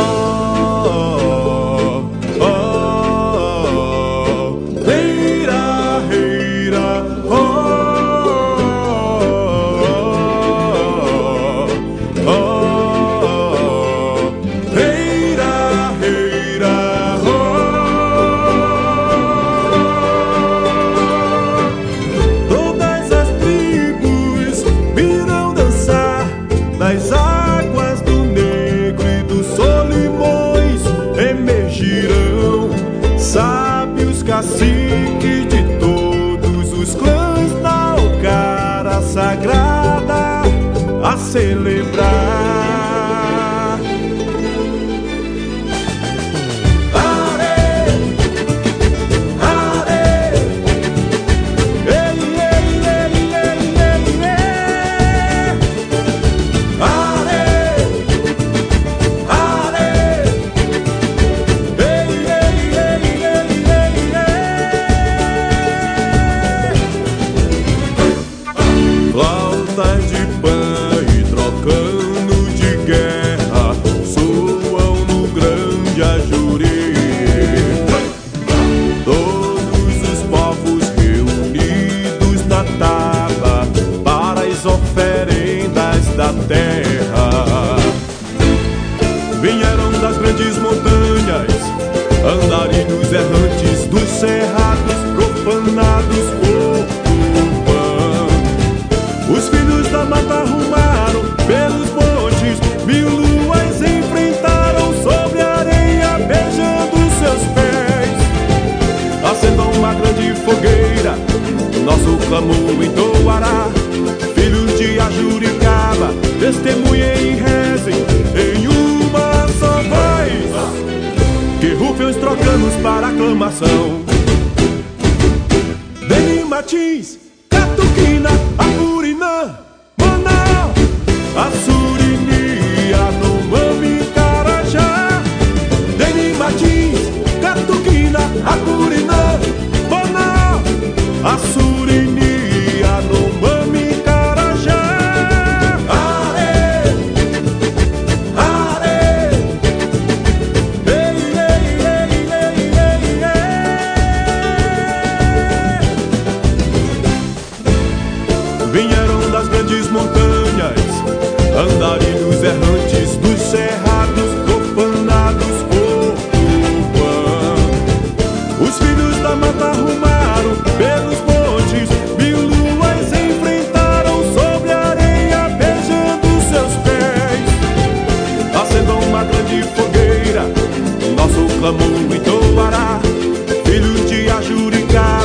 fall. Cacique de todos os clãs da Ocara Sagrada a celebrar. Vieram das grandes montanhas, andarilhos errantes dos cerrados profanados por Tupã. Os filhos da mata arrumaram pelos montes, mil luas enfrentaram sobre a areia, beijando seus pés. Acendam uma grande fogueira, nosso clamor entoará aclamação. Deni Martins, Catuquina, Apurinã, Manaus, Assurini, Anomami, Carajá. Deni Martins, Catuquina, Apurinã, Manaus, Assurini.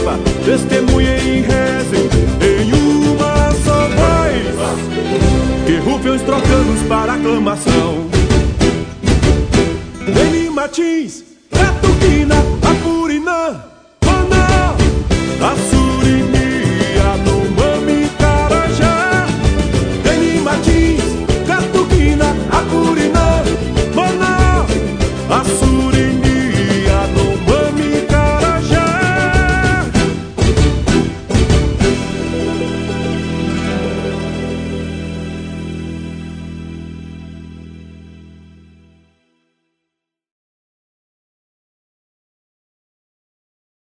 acaba, testemunhem e rezem em uma só voz. Que rufem os trocanos para aclamação. Leni Martins, Catuquina, Apurinã, Manaus,